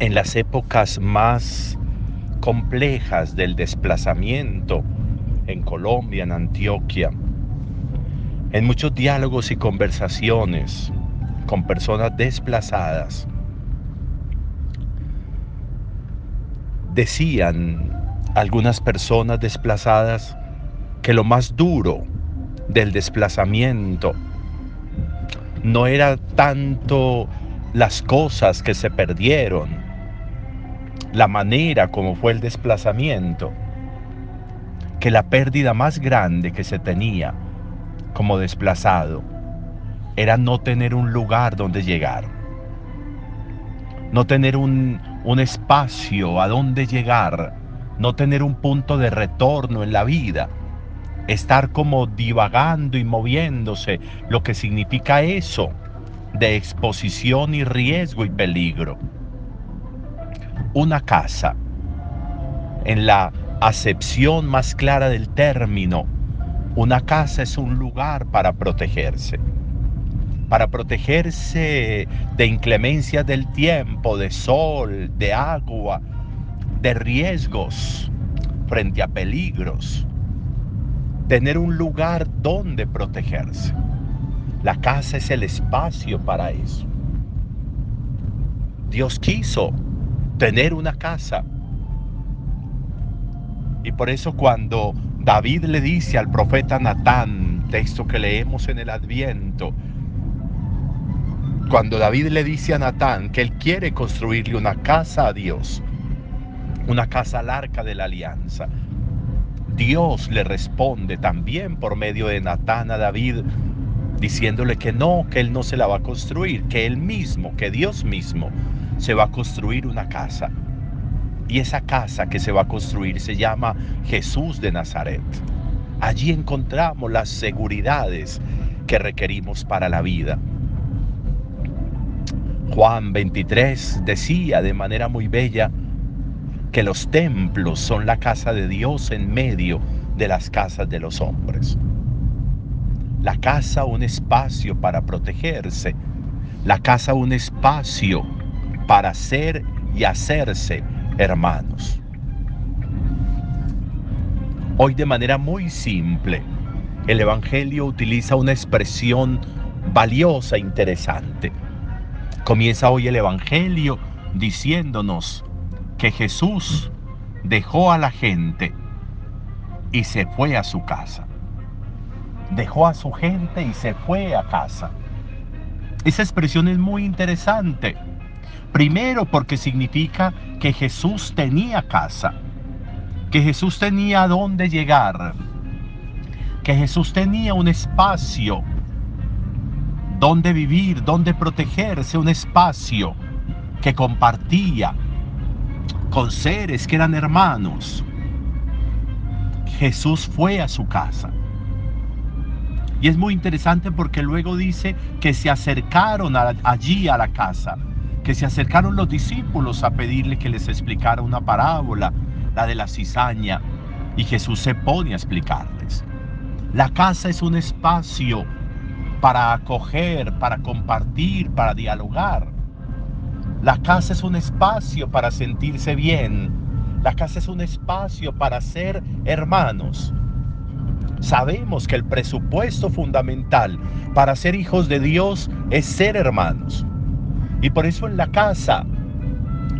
en las épocas más complejas del desplazamiento en Colombia, en Antioquia, en muchos diálogos y conversaciones con personas desplazadas, decían algunas personas desplazadas que lo más duro del desplazamiento no era tanto las cosas que se perdieron, la manera como fue el desplazamiento, que la pérdida más grande que se tenía como desplazado era no tener un lugar donde llegar, no tener un, un espacio a donde llegar, no tener un punto de retorno en la vida, estar como divagando y moviéndose, lo que significa eso de exposición y riesgo y peligro. Una casa, en la acepción más clara del término, una casa es un lugar para protegerse. Para protegerse de inclemencias del tiempo, de sol, de agua, de riesgos frente a peligros. Tener un lugar donde protegerse. La casa es el espacio para eso. Dios quiso tener una casa. Y por eso cuando David le dice al profeta Natán, texto que leemos en el Adviento, cuando David le dice a Natán que él quiere construirle una casa a Dios, una casa al arca de la alianza, Dios le responde también por medio de Natán a David, diciéndole que no, que él no se la va a construir, que él mismo, que Dios mismo se va a construir una casa. Y esa casa que se va a construir se llama Jesús de Nazaret. Allí encontramos las seguridades que requerimos para la vida. Juan 23 decía de manera muy bella que los templos son la casa de Dios en medio de las casas de los hombres. La casa un espacio para protegerse, la casa un espacio para ser y hacerse hermanos. Hoy de manera muy simple, el Evangelio utiliza una expresión valiosa, interesante. Comienza hoy el Evangelio diciéndonos que Jesús dejó a la gente y se fue a su casa. Dejó a su gente y se fue a casa. Esa expresión es muy interesante Primero porque significa que Jesús tenía casa, que Jesús tenía dónde llegar, que Jesús tenía un espacio donde vivir, donde protegerse, un espacio que compartía con seres que eran hermanos. Jesús fue a su casa. Y es muy interesante porque luego dice que se acercaron allí a la casa que se acercaron los discípulos a pedirle que les explicara una parábola, la de la cizaña, y Jesús se pone a explicarles. La casa es un espacio para acoger, para compartir, para dialogar. La casa es un espacio para sentirse bien. La casa es un espacio para ser hermanos. Sabemos que el presupuesto fundamental para ser hijos de Dios es ser hermanos. Y por eso en la casa,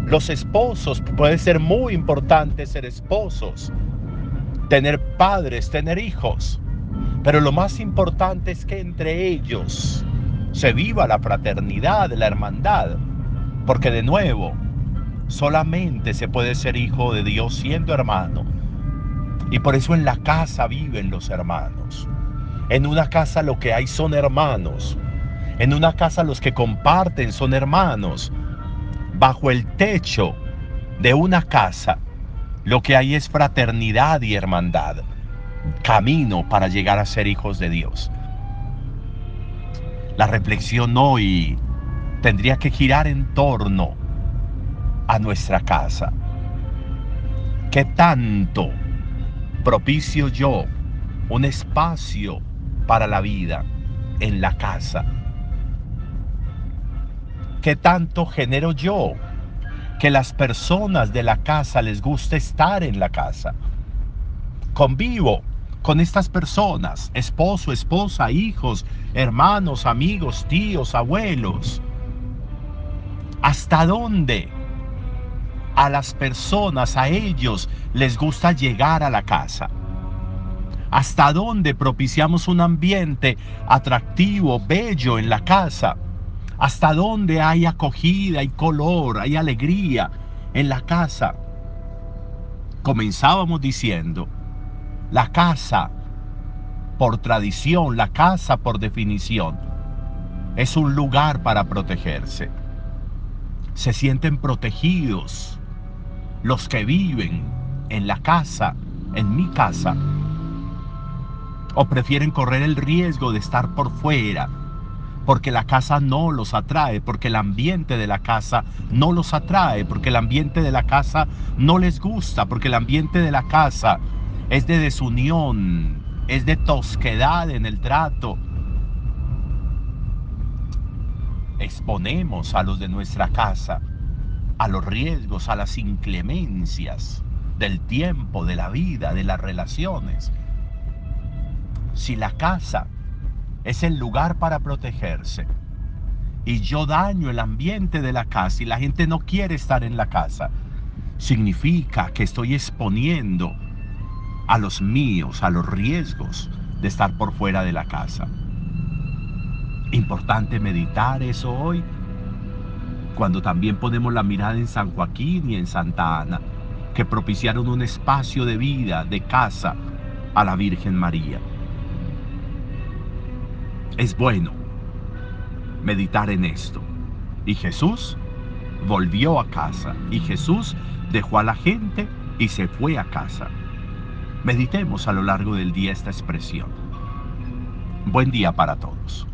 los esposos, puede ser muy importante ser esposos, tener padres, tener hijos. Pero lo más importante es que entre ellos se viva la fraternidad, la hermandad. Porque de nuevo, solamente se puede ser hijo de Dios siendo hermano. Y por eso en la casa viven los hermanos. En una casa lo que hay son hermanos. En una casa los que comparten son hermanos. Bajo el techo de una casa lo que hay es fraternidad y hermandad. Camino para llegar a ser hijos de Dios. La reflexión hoy tendría que girar en torno a nuestra casa. ¿Qué tanto propicio yo un espacio para la vida en la casa? ¿Qué tanto genero yo que las personas de la casa les gusta estar en la casa. Convivo con estas personas, esposo, esposa, hijos, hermanos, amigos, tíos, abuelos. ¿Hasta dónde a las personas, a ellos, les gusta llegar a la casa? ¿Hasta dónde propiciamos un ambiente atractivo, bello en la casa? ¿Hasta dónde hay acogida, hay color, hay alegría en la casa? Comenzábamos diciendo, la casa, por tradición, la casa por definición, es un lugar para protegerse. Se sienten protegidos los que viven en la casa, en mi casa, o prefieren correr el riesgo de estar por fuera, porque la casa no los atrae, porque el ambiente de la casa no los atrae, porque el ambiente de la casa no les gusta, porque el ambiente de la casa es de desunión, es de tosquedad en el trato. Exponemos a los de nuestra casa a los riesgos, a las inclemencias del tiempo, de la vida, de las relaciones. Si la casa es el lugar para protegerse y yo daño el ambiente de la casa y la gente no quiere estar en la casa, significa que estoy exponiendo a los míos, a los riesgos de estar por fuera de la casa. Importante meditar eso hoy, cuando también ponemos la mirada en San Joaquín y en Santa Ana, que propiciaron un espacio de vida, de casa a la Virgen María. Es bueno meditar en esto. Y Jesús volvió a casa y Jesús dejó a la gente y se fue a casa. Meditemos a lo largo del día esta expresión. Buen día para todos.